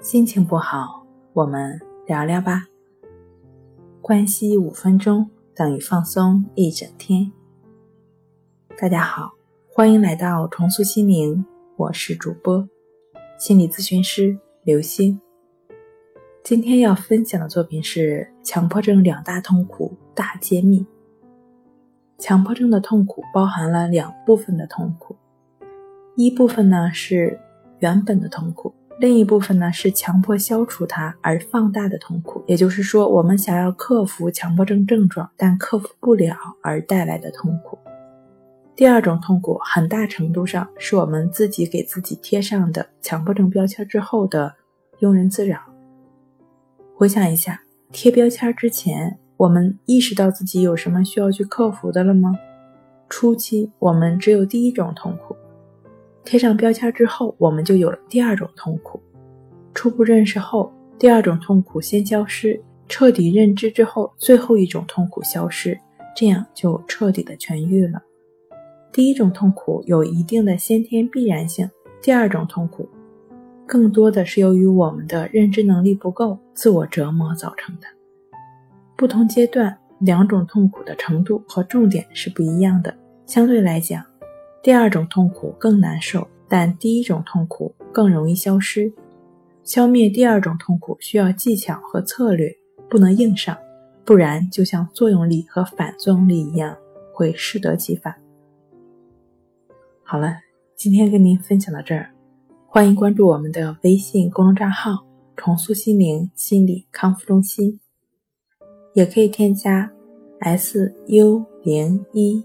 心情不好，我们聊聊吧。关系五分钟等于放松一整天。大家好，欢迎来到重塑心灵，我是主播心理咨询师刘星。今天要分享的作品是强迫症两大痛苦大揭秘。强迫症的痛苦包含了两部分的痛苦，一部分呢是原本的痛苦。另一部分呢是强迫消除它而放大的痛苦，也就是说，我们想要克服强迫症症状，但克服不了而带来的痛苦。第二种痛苦，很大程度上是我们自己给自己贴上的强迫症标签之后的庸人自扰。回想一下，贴标签之前，我们意识到自己有什么需要去克服的了吗？初期，我们只有第一种痛苦。贴上标签之后，我们就有了第二种痛苦。初步认识后，第二种痛苦先消失；彻底认知之后，最后一种痛苦消失，这样就彻底的痊愈了。第一种痛苦有一定的先天必然性，第二种痛苦更多的是由于我们的认知能力不够、自我折磨造成的。不同阶段，两种痛苦的程度和重点是不一样的。相对来讲。第二种痛苦更难受，但第一种痛苦更容易消失。消灭第二种痛苦需要技巧和策略，不能硬上，不然就像作用力和反作用力一样，会适得其反。好了，今天跟您分享到这儿，欢迎关注我们的微信公众账号“重塑心灵心理康复中心”，也可以添加 s u 零一。